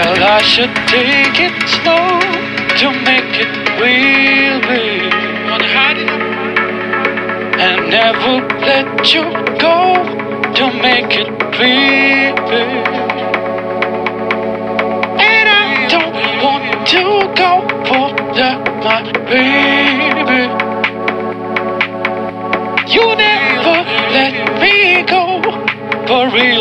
Well, I should take it slow to make it real, baby. And never let you go to make it real, baby. And I don't want to go for that, my baby. You never let me go for real.